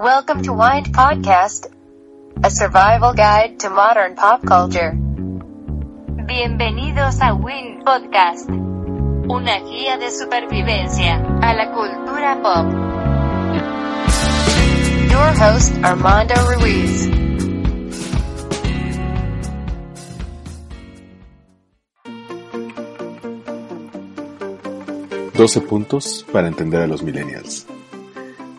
Welcome to Wind Podcast, a survival guide to modern pop culture. Bienvenidos a Wind Podcast, una guía de supervivencia a la cultura pop. Your host, Armando Ruiz. Doce puntos para entender a los millennials.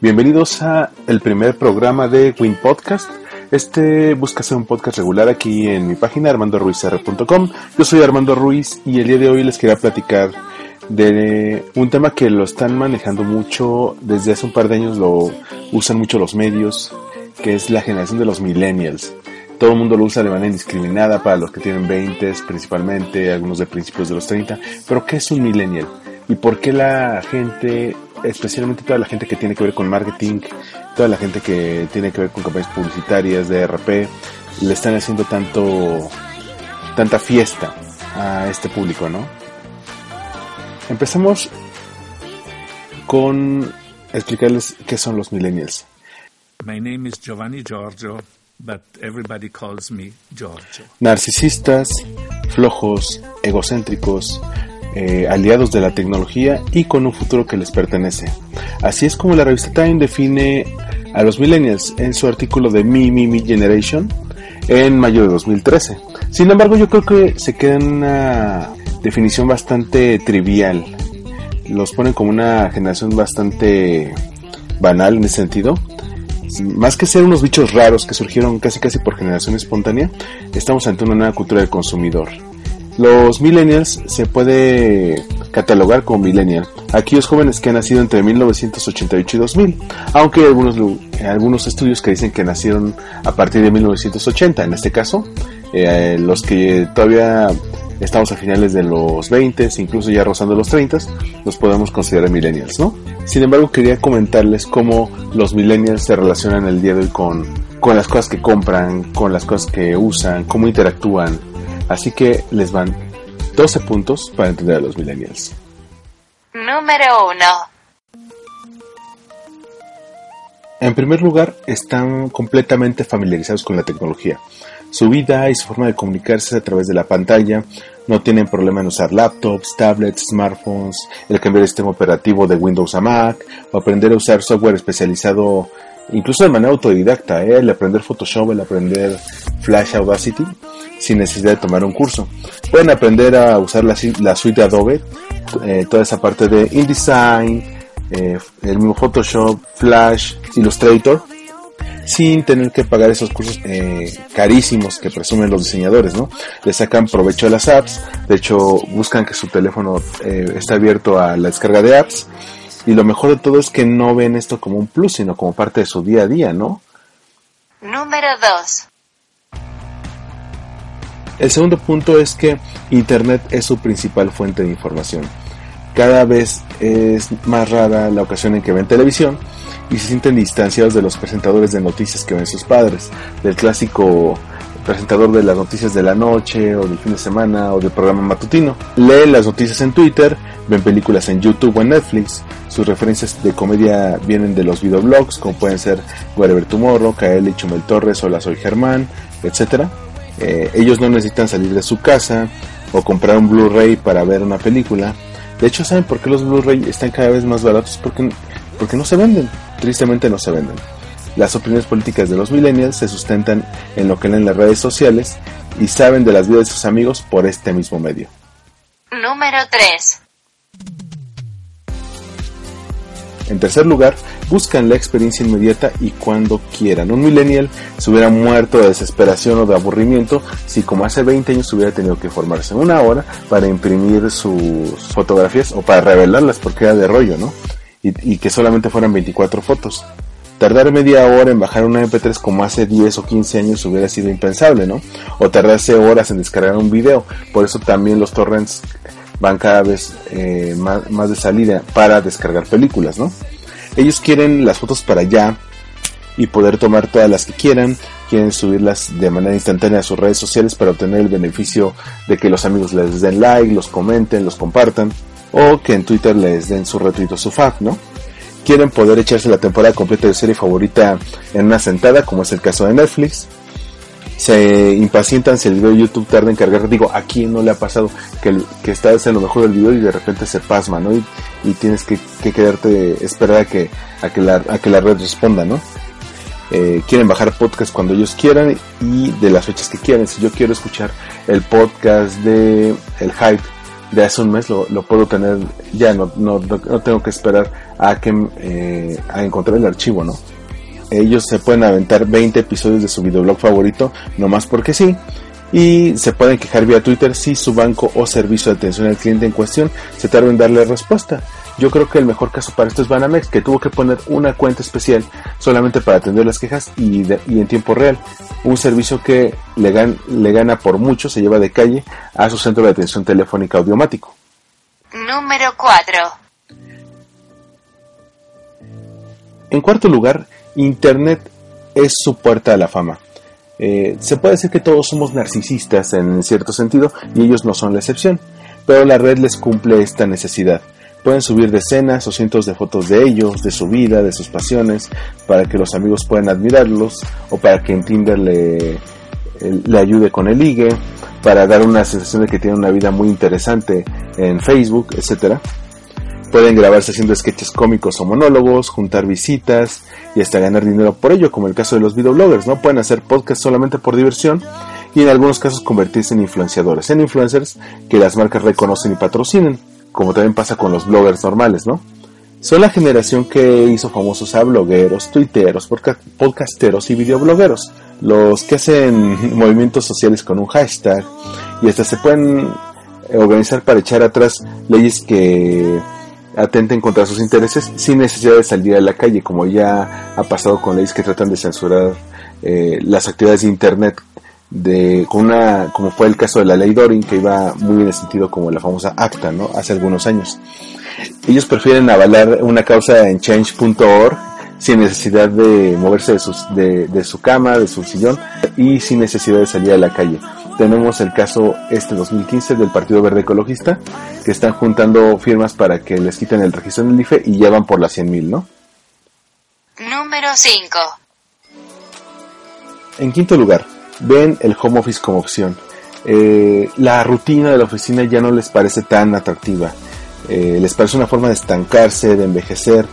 Bienvenidos a el primer programa de Win Podcast. Este busca ser un podcast regular aquí en mi página armandoruizr.com. Yo soy Armando Ruiz y el día de hoy les quería platicar de un tema que lo están manejando mucho desde hace un par de años, lo usan mucho los medios, que es la generación de los millennials. Todo el mundo lo usa de manera indiscriminada para los que tienen 20 principalmente, algunos de principios de los 30. Pero ¿qué es un millennial? ¿Y por qué la gente especialmente toda la gente que tiene que ver con marketing, toda la gente que tiene que ver con campañas publicitarias de RP, le están haciendo tanto, tanta fiesta a este público, ¿no? Empezamos con explicarles qué son los millennials. My name is Giovanni Giorgio, but everybody calls me Giorgio. Narcisistas, flojos, egocéntricos, eh, aliados de la tecnología y con un futuro que les pertenece. Así es como la revista Time define a los millennials en su artículo de Me, Me, Me Generation en mayo de 2013. Sin embargo, yo creo que se queda en una definición bastante trivial. Los ponen como una generación bastante banal en ese sentido. Más que ser unos bichos raros que surgieron casi casi por generación espontánea, estamos ante una nueva cultura del consumidor los millennials se puede catalogar como millennial, aquellos jóvenes que han nacido entre 1988 y 2000, aunque hay algunos, algunos estudios que dicen que nacieron a partir de 1980, en este caso, eh, los que todavía estamos a finales de los 20, incluso ya rozando los 30, los podemos considerar millennials, ¿no? Sin embargo, quería comentarles cómo los millennials se relacionan el día de hoy con, con las cosas que compran, con las cosas que usan, cómo interactúan, Así que les van 12 puntos para entender a los millennials. Número 1. En primer lugar, están completamente familiarizados con la tecnología. Su vida y su forma de comunicarse a través de la pantalla. No tienen problema en usar laptops, tablets, smartphones, el cambiar el sistema operativo de Windows a Mac o aprender a usar software especializado incluso de manera autodidacta, ¿eh? el aprender Photoshop, el aprender Flash Audacity sin necesidad de tomar un curso. Pueden aprender a usar la, suite de Adobe, eh, toda esa parte de InDesign, eh, el mismo Photoshop, Flash, Illustrator, sin tener que pagar esos cursos eh, carísimos que presumen los diseñadores, ¿no? Le sacan provecho a las apps, de hecho buscan que su teléfono esté abierto a la descarga de apps y lo mejor de todo es que no ven esto como un plus, sino como parte de su día a día, ¿no? Número 2. El segundo punto es que Internet es su principal fuente de información. Cada vez es más rara la ocasión en que ven televisión y se sienten distanciados de los presentadores de noticias que ven sus padres, del clásico presentador de las noticias de la noche o del fin de semana o del programa matutino. Leen las noticias en Twitter, ven películas en YouTube o en Netflix. Sus referencias de comedia vienen de los videoblogs como pueden ser Wherever Tomorrow, KL Chumel Torres, Hola Soy Germán, etc. Eh, ellos no necesitan salir de su casa o comprar un Blu-ray para ver una película. De hecho, ¿saben por qué los Blu-ray están cada vez más baratos? Porque, porque no se venden. Tristemente no se venden. Las opiniones políticas de los millennials se sustentan en lo que leen las redes sociales y saben de las vidas de sus amigos por este mismo medio. Número 3. En tercer lugar, buscan la experiencia inmediata y cuando quieran. Un millennial se hubiera muerto de desesperación o de aburrimiento si como hace 20 años hubiera tenido que formarse una hora para imprimir sus fotografías o para revelarlas porque era de rollo, ¿no? Y, que solamente fueran 24 fotos. Tardar media hora en bajar una MP3 como hace 10 o 15 años hubiera sido impensable, ¿no? O tardarse horas en descargar un video. Por eso también los torrents van cada vez eh, más, de salida para descargar películas, ¿no? Ellos quieren las fotos para allá y poder tomar todas las que quieran, quieren subirlas de manera instantánea a sus redes sociales para obtener el beneficio de que los amigos les den like, los comenten, los compartan o que en Twitter les den su retweet o su fav, ¿no? quieren poder echarse la temporada completa de serie favorita en una sentada, como es el caso de Netflix. Se impacientan si el video de YouTube tarda en cargar. Digo, ¿a quién no le ha pasado que, que estás en lo mejor del video y de repente se pasma, ¿no? Y, tienes que, quedarte, esperar a que, a que, la, a que la red responda, ¿no? Eh, quieren bajar podcast cuando ellos quieran y de las fechas que quieran. Si yo quiero escuchar el podcast de El Hype de hace un mes, lo, puedo tener ya, no, no, no, tengo que esperar a que eh, a encontrar el archivo, ¿no? Ellos se pueden aventar 20 episodios de su videoblog favorito, nomás porque sí. Y se pueden quejar vía Twitter si su banco o servicio de atención al cliente en cuestión se tarda en darle respuesta. Yo creo que el mejor caso para esto es Banamex, que tuvo que poner una cuenta especial solamente para atender las quejas y, en tiempo real. Un servicio que le, le gana por mucho, se lleva de calle a su centro de atención telefónica audiomático. Número 4. En cuarto lugar, Internet es su puerta a la fama. Eh, se puede decir que todos somos narcisistas en cierto sentido y ellos no son la excepción, pero la red les cumple esta necesidad. Pueden subir decenas o cientos de fotos de ellos, de su vida, de sus pasiones, para que los amigos puedan admirarlos o para que en Tinder le, le ayude con el ligue, para dar una sensación de que tiene una vida muy interesante en Facebook, etcétera. Pueden grabarse haciendo sketches cómicos o monólogos, juntar visitas y hasta ganar dinero por ello, como el caso de los videobloggers, ¿no? Pueden hacer podcasts solamente por diversión y en algunos casos convertirse en influenciadores, en influencers que las marcas reconocen y patrocinen como también pasa con los bloggers normales, ¿no? Son la generación que hizo famosos a blogueros, tuiteros, podcasteros y videoblogueros, los que hacen movimientos sociales con un hashtag y hasta se pueden organizar para echar atrás leyes que atenten contra sus intereses sin necesidad de salir a la calle, como ya ha pasado con leyes que tratan de censurar eh, las actividades de Internet de con una como fue el caso de la ley Dorin que iba muy en el sentido como la famosa acta no hace algunos años. Ellos prefieren avalar una causa en change.org sin necesidad de moverse de, de, su cama de su sillón y sin necesidad de salir a la calle tenemos el caso este 2015 del Partido Verde Ecologista que están juntando firmas para que les quiten el registro en el IFE y llevan por las 100.000 no número 5 en quinto lugar ven el home office como opción. Eh, la rutina de la oficina ya no les parece tan atractiva. Eh, les parece una forma de estancarse, de envejecer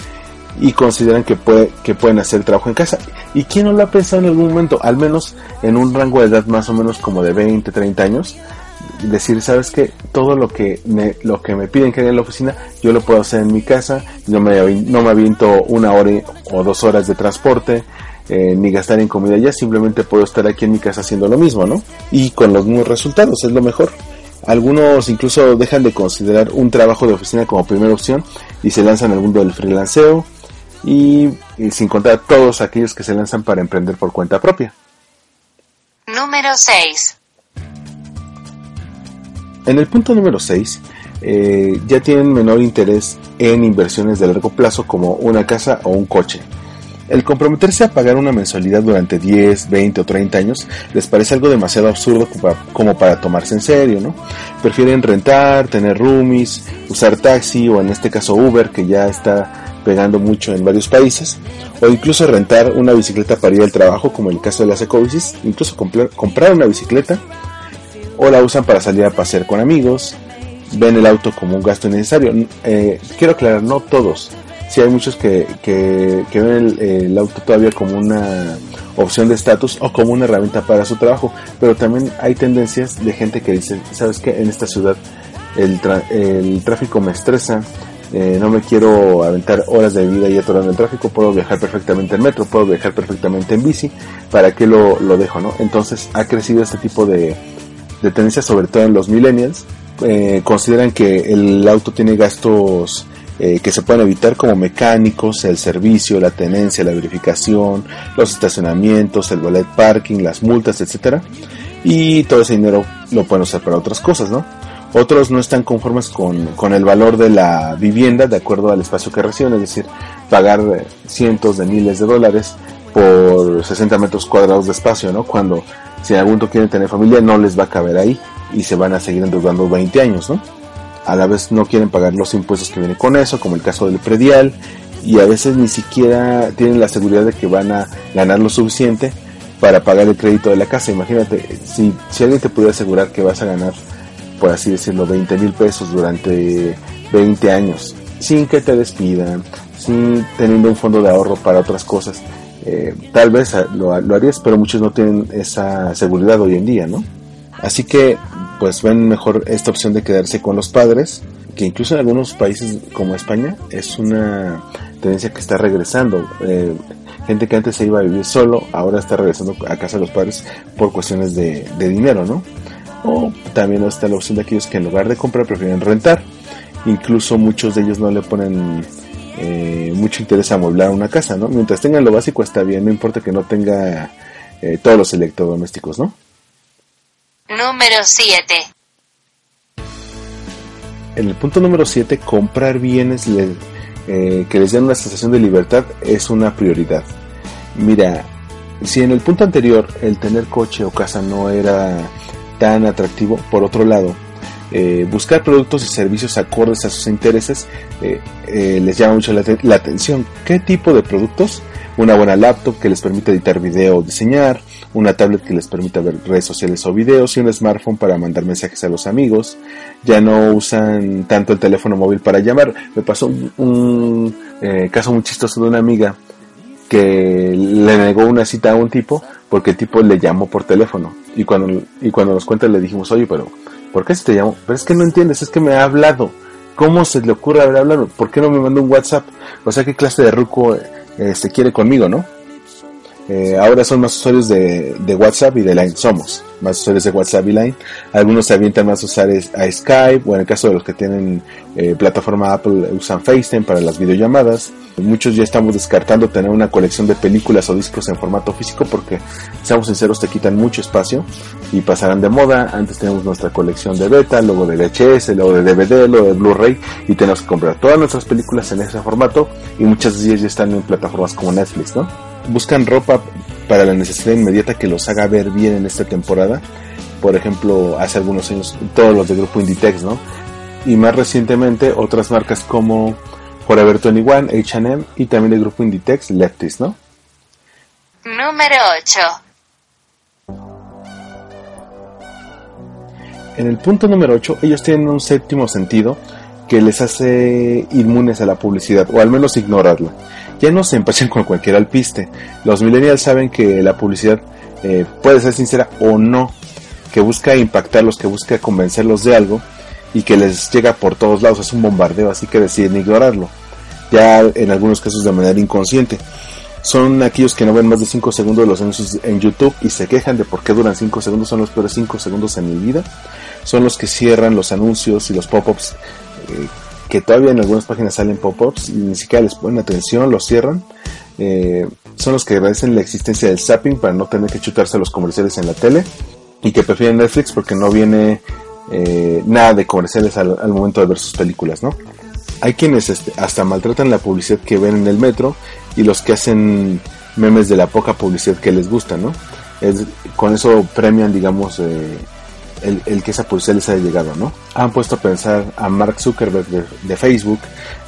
y consideran que, puede, que pueden hacer trabajo en casa. ¿Y quién no lo ha pensado en algún momento? Al menos en un rango de edad más o menos como de 20, 30 años. Decir, sabes que todo lo que me, lo que me piden que haga en la oficina, yo lo puedo hacer en mi casa, no me, no me aviento una hora o dos horas de transporte, eh, ni gastar en comida ya, simplemente puedo estar aquí en mi casa haciendo lo mismo, ¿no? Y con los mismos resultados, es lo mejor. Algunos incluso dejan de considerar un trabajo de oficina como primera opción y se lanzan al mundo del freelanceo y, sin contar todos aquellos que se lanzan para emprender por cuenta propia. Número 6. En el punto número 6, eh, ya tienen menor interés en inversiones de largo plazo como una casa o un coche el comprometerse a pagar una mensualidad durante 10, 20 o 30 años les parece algo demasiado absurdo como para tomarse en serio, ¿no? Prefieren rentar, tener roomies, usar taxi o en este caso Uber que ya está pegando mucho en varios países, o incluso rentar una bicicleta para ir al trabajo como en el caso de las ecobicis, incluso comprar, una bicicleta, o la usan para salir a pasear con amigos, ven el auto como un gasto innecesario. Eh, quiero aclarar, no todos, sí hay muchos que, que, ven el, auto todavía como una opción de estatus o como una herramienta para su trabajo, pero también hay tendencias de gente que dice, sabes que en esta ciudad el, el tráfico me estresa, eh, no me quiero aventar horas de vida y atorando el tráfico, puedo viajar perfectamente en metro, puedo viajar perfectamente en bici, ¿para qué lo, lo dejo? no Entonces ha crecido este tipo de, de tendencias, sobre todo en los millennials, eh, consideran que el auto tiene gastos eh, que se pueden evitar como mecánicos, el servicio, la tenencia, la verificación, los estacionamientos, el ballet parking, las multas, etcétera, y todo ese dinero lo pueden usar para otras cosas, ¿no? Otros no están conformes con, con el valor de la vivienda de acuerdo al espacio que reciben, es decir, pagar eh, cientos de miles de dólares por 60 metros cuadrados de espacio, ¿no? Cuando si en algún momento quieren tener familia no les va a caber ahí y se van a seguir endeudando 20 años, ¿no? a la vez no quieren pagar los impuestos que vienen con eso, como el caso del predial y a veces ni siquiera tienen la seguridad de que van a ganar lo suficiente para pagar el crédito de la casa. Imagínate, si, si alguien te pudiera asegurar que vas a ganar, por así decirlo, 20 mil pesos durante 20 años, sin que te despidan, sin teniendo un fondo de ahorro para otras cosas, eh, tal vez lo, lo, harías, pero muchos no tienen esa seguridad hoy en día, ¿no? Así que, pues ven mejor esta opción de quedarse con los padres, que incluso en algunos países como España es una tendencia que está regresando. Eh, gente que antes se iba a vivir solo, ahora está regresando a casa de los padres por cuestiones de, dinero, ¿no? O también está la opción de aquellos que en lugar de comprar prefieren rentar. Incluso muchos de ellos no le ponen eh, mucho interés a amueblar una casa, ¿no? Mientras tengan lo básico está bien, no importa que no tenga eh, todos los electrodomésticos, ¿no? Número 7. En el punto número 7, comprar bienes eh, que les den una sensación de libertad es una prioridad. Mira, si en el punto anterior el tener coche o casa no era tan atractivo, por otro lado, eh, buscar productos y servicios acordes a sus intereses eh, les llama mucho la, atención. ¿Qué tipo de productos? Una buena laptop que les permite editar video o diseñar, una tablet que les permita ver redes sociales o videos y un smartphone para mandar mensajes a los amigos. Ya no usan tanto el teléfono móvil para llamar. Me pasó un, eh, caso muy chistoso de una amiga que le negó una cita a un tipo porque el tipo le llamó por teléfono. Y cuando, y cuando nos cuenta le dijimos, oye, pero ¿por qué se te llamó? Pero es que no entiendes, es que me ha hablado. ¿Cómo se le ocurre haber hablado? ¿Por qué no me mandó un WhatsApp? O sea, ¿qué clase de ruco eh, se quiere conmigo, no? Eh, ahora son más usuarios de, WhatsApp y de Line. Somos más usuarios de WhatsApp y Line. Algunos se avientan más a usar a Skype, o en el caso de los que tienen eh, plataforma Apple, usan FaceTime para las videollamadas. Muchos ya estamos descartando tener una colección de películas o discos en formato físico porque, seamos sinceros, te quitan mucho espacio y pasarán de moda. Antes tenemos nuestra colección de beta, luego de VHS, luego de DVD, luego de Blu-ray y tenemos que comprar todas nuestras películas en ese formato y muchas de ellas ya están en plataformas como Netflix, ¿no? Buscan ropa para la necesidad inmediata que los haga ver bien en esta temporada. Por ejemplo, hace algunos años todos los de grupo Inditex, ¿no? Y más recientemente otras marcas como Forever 21, H&M y también el grupo Inditex, Lefties, ¿no? Número 8. En el punto número 8, ellos tienen un séptimo sentido que les hace inmunes a la publicidad, o al menos ignorarla ya no se empachen con cualquier alpiste. Los millennials saben que la publicidad eh, puede ser sincera o no, que busca impactarlos, que busca convencerlos de algo y que les llega por todos lados, es un bombardeo, así que deciden ignorarlo, ya en algunos casos de manera inconsciente. Son aquellos que no ven más de 5 segundos de los anuncios en YouTube y se quejan de por qué duran 5 segundos, son los peores 5 segundos en mi vida. Son los que cierran los anuncios y los pop-ups eh, que todavía en algunas páginas salen pop-ups y ni siquiera les ponen atención, los cierran. Eh, son los que agradecen la existencia del zapping para no tener que chutarse los comerciales en la tele y que prefieren Netflix porque no viene eh, nada de comerciales al, momento de ver sus películas, ¿no? Hay quienes este, hasta maltratan la publicidad que ven en el metro y los que hacen memes de la poca publicidad que les gusta, ¿no? Es, con eso premian, digamos, eh, el, que esa publicidad les haya llegado, ¿no? Han puesto a pensar a Mark Zuckerberg de, Facebook,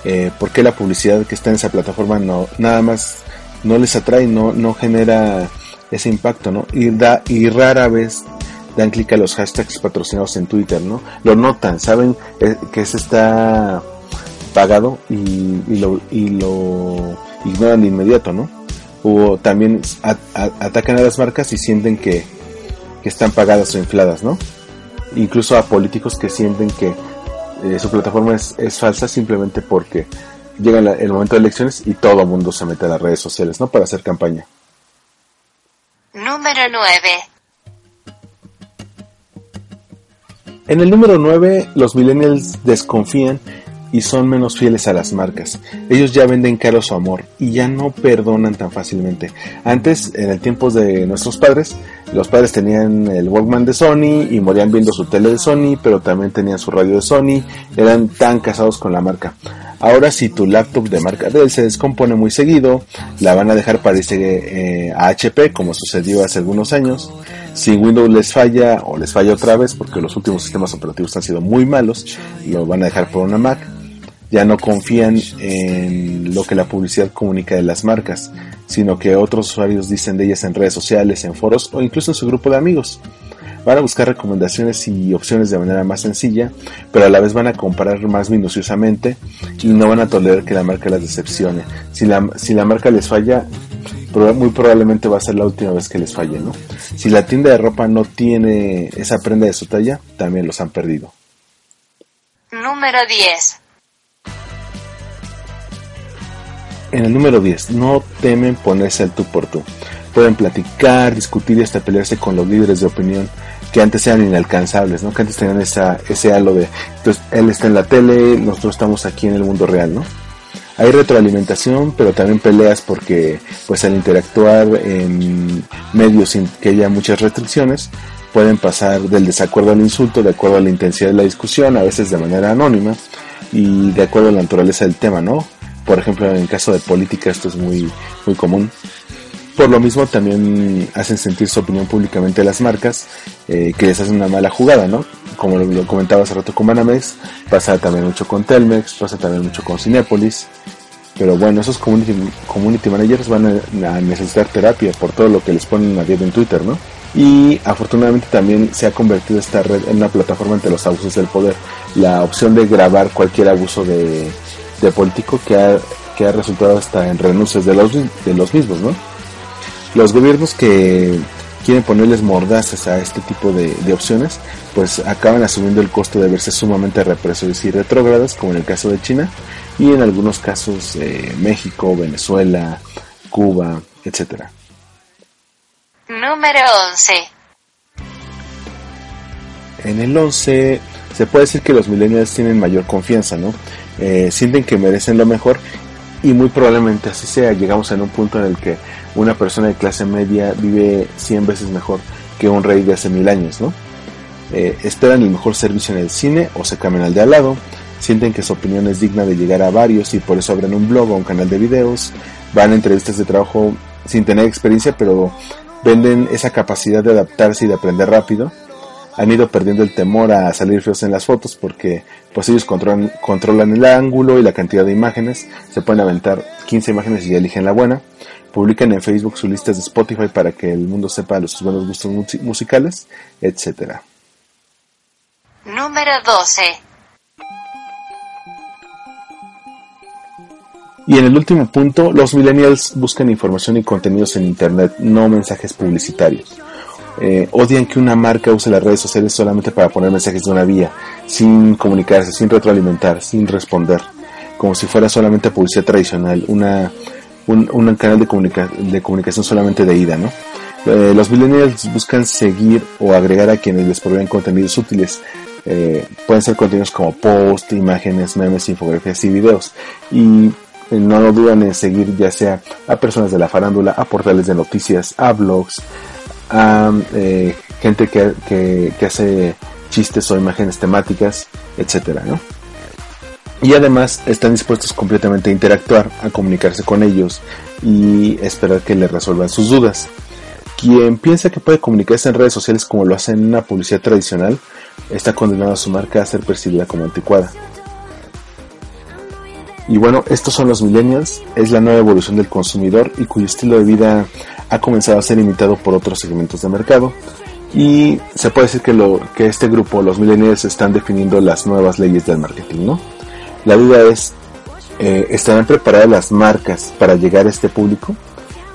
eh, por qué la publicidad que está en esa plataforma no, nada más no les atrae, no, no genera ese impacto, ¿no? Y, da, y rara vez dan clic a los hashtags patrocinados en Twitter, ¿no? Lo notan, saben eh, que se está pagado y, lo, y lo ignoran de inmediato, ¿no? O también atacan a las marcas y sienten que, que están pagadas o infladas, ¿no? Incluso a políticos que sienten que eh, su plataforma es, falsa simplemente porque llega el momento de elecciones y todo el mundo se mete a las redes sociales, ¿no? Para hacer campaña. Número 9. En el número 9, los millennials desconfían y son menos fieles a las marcas. Ellos ya venden caro su amor y ya no perdonan tan fácilmente. Antes, en el tiempo de nuestros padres, los padres tenían el Walkman de Sony y morían viendo su tele de Sony, pero también tenían su radio de Sony, eran tan casados con la marca. Ahora si tu laptop de marca Dell se descompone muy seguido, la van a dejar para irse eh, HP como sucedió hace algunos años. Si Windows les falla o les falla otra vez porque los últimos sistemas operativos han sido muy malos, lo van a dejar por una Mac ya no confían en lo que la publicidad comunica de las marcas, sino que otros usuarios dicen de ellas en redes sociales, en foros o incluso en su grupo de amigos. Van a buscar recomendaciones y opciones de manera más sencilla, pero a la vez van a comparar más minuciosamente y no van a tolerar que la marca las decepcione. Si la, si la marca les falla, muy probablemente va a ser la última vez que les falle, ¿no? Si la tienda de ropa no tiene esa prenda de su talla, también los han perdido. Número 10. En el número 10, no temen ponerse al tú por tú. Pueden platicar, discutir y hasta pelearse con los líderes de opinión que antes eran inalcanzables, ¿no? Que antes tenían esa, ese halo de, entonces él está en la tele, nosotros estamos aquí en el mundo real, ¿no? Hay retroalimentación, pero también peleas porque, pues al interactuar en medios sin que haya muchas restricciones, pueden pasar del desacuerdo al insulto, de acuerdo a la intensidad de la discusión, a veces de manera anónima y de acuerdo a la naturaleza del tema, ¿no? Por ejemplo, en el caso de política esto es muy, muy común. Por lo mismo también hacen sentir su opinión públicamente las marcas eh, que les hacen una mala jugada, ¿no? Como lo, comentaba hace rato con Banamex, pasa también mucho con Telmex, pasa también mucho con Cinépolis. Pero bueno, esos community, community managers van a, necesitar terapia por todo lo que les ponen a diario en Twitter, ¿no? Y afortunadamente también se ha convertido esta red en una plataforma ante los abusos del poder. La opción de grabar cualquier abuso de, de político que ha, que ha resultado hasta en renuncias de los, de los mismos, ¿no? Los gobiernos que quieren ponerles mordazas a este tipo de, opciones, pues acaban asumiendo el costo de verse sumamente represores y retrógradas, como en el caso de China, y en algunos casos eh, México, Venezuela, Cuba, etc. Número 11. En el 11 se puede decir que los millennials tienen mayor confianza, ¿no? Eh, sienten que merecen lo mejor y muy probablemente así sea. Llegamos en un punto en el que una persona de clase media vive 100 veces mejor que un rey de hace mil años, ¿no? Eh, esperan el mejor servicio en el cine o se cambian al de al lado, sienten que su opinión es digna de llegar a varios y por eso abren un blog o un canal de videos, van a entrevistas de trabajo sin tener experiencia, pero venden esa capacidad de adaptarse y de aprender rápido han ido perdiendo el temor a salir feos en las fotos porque pues ellos controlan, controlan el ángulo y la cantidad de imágenes, se pueden aventar 15 imágenes y eligen la buena, publican en Facebook sus listas de Spotify para que el mundo sepa los sus buenos gustos musicales, etc. Número 12. Y en el último punto, los millennials buscan información y contenidos en Internet, no mensajes publicitarios. Eh, odian que una marca use las redes sociales solamente para poner mensajes de una vía, sin comunicarse, sin retroalimentar, sin responder, como si fuera solamente publicidad tradicional, una, un, canal de, de comunicación solamente de ida, ¿no? Eh, los millennials buscan seguir o agregar a quienes les proveen contenidos útiles. Eh, pueden ser contenidos como posts, imágenes, memes, infografías y videos. Y no dudan en seguir ya sea a personas de la farándula, a portales de noticias, a blogs, a eh, gente que, que, hace chistes o imágenes temáticas, etcétera, ¿no? Y además están dispuestos completamente a interactuar, a comunicarse con ellos y esperar que les resuelvan sus dudas. Quien piensa que puede comunicarse en redes sociales como lo hace en una publicidad tradicional, está condenado a su marca a ser percibida como anticuada. Y bueno, estos son los millennials, es la nueva evolución del consumidor y cuyo estilo de vida ha comenzado a ser imitado por otros segmentos de mercado. Y se puede decir que, lo, que este grupo, los millennials, están definiendo las nuevas leyes del marketing, ¿no? La duda es, eh, ¿estarán preparadas las marcas para llegar a este público?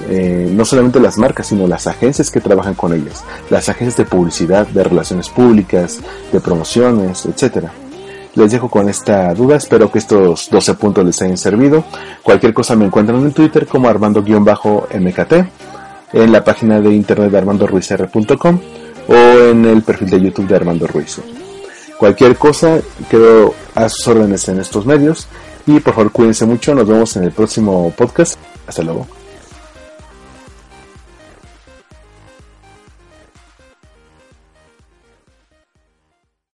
Eh, no solamente las marcas, sino las agencias que trabajan con ellas, las agencias de publicidad, de relaciones públicas, de promociones, etcétera. Les dejo con esta duda, espero que estos 12 puntos les hayan servido. Cualquier cosa me encuentran en Twitter como armando-mkt, en la página de internet de armandoruizr.com o en el perfil de YouTube de Armando Ruiz. Cualquier cosa quedo a sus órdenes en estos medios y por favor cuídense mucho, nos vemos en el próximo podcast. Hasta luego.